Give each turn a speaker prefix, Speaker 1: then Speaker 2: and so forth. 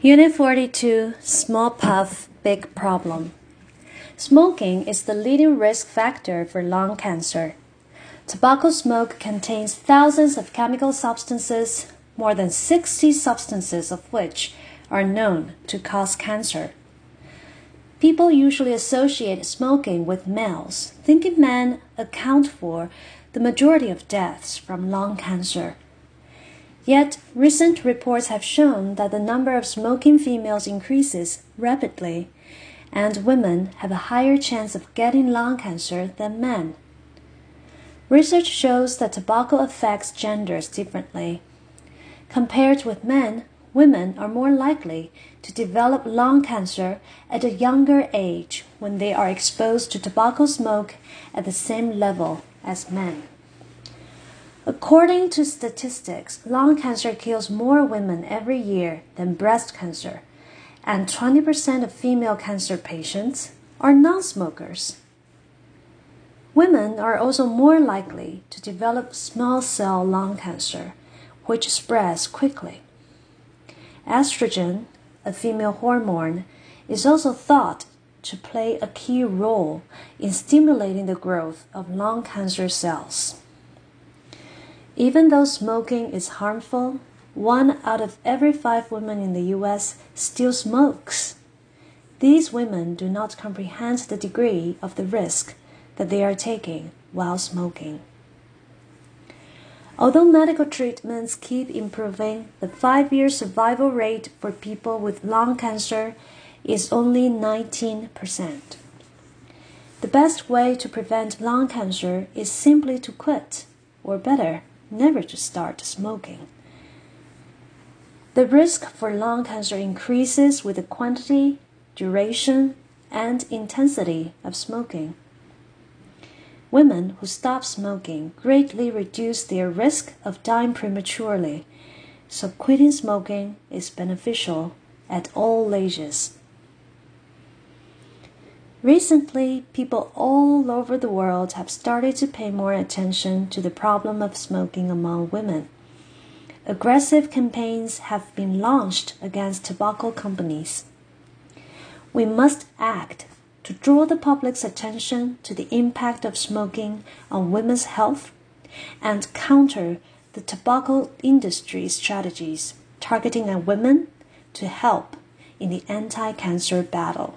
Speaker 1: Unit 42 Small Puff Big Problem. Smoking is the leading risk factor for lung cancer. Tobacco smoke contains thousands of chemical substances, more than 60 substances of which are known to cause cancer. People usually associate smoking with males, thinking men account for the majority of deaths from lung cancer. Yet, recent reports have shown that the number of smoking females increases rapidly, and women have a higher chance of getting lung cancer than men. Research shows that tobacco affects genders differently. Compared with men, women are more likely to develop lung cancer at a younger age when they are exposed to tobacco smoke at the same level as men. According to statistics, lung cancer kills more women every year than breast cancer, and 20% of female cancer patients are non smokers. Women are also more likely to develop small cell lung cancer, which spreads quickly. Estrogen, a female hormone, is also thought to play a key role in stimulating the growth of lung cancer cells. Even though smoking is harmful, one out of every five women in the US still smokes. These women do not comprehend the degree of the risk that they are taking while smoking. Although medical treatments keep improving, the five year survival rate for people with lung cancer is only 19%. The best way to prevent lung cancer is simply to quit, or better, never to start smoking. The risk for lung cancer increases with the quantity, duration, and intensity of smoking. Women who stop smoking greatly reduce their risk of dying prematurely, so quitting smoking is beneficial at all ages. Recently, people all over the world have started to pay more attention to the problem of smoking among women. Aggressive campaigns have been launched against tobacco companies. We must act to draw the public's attention to the impact of smoking on women's health and counter the tobacco industry's strategies targeting at women to help in the anti cancer battle.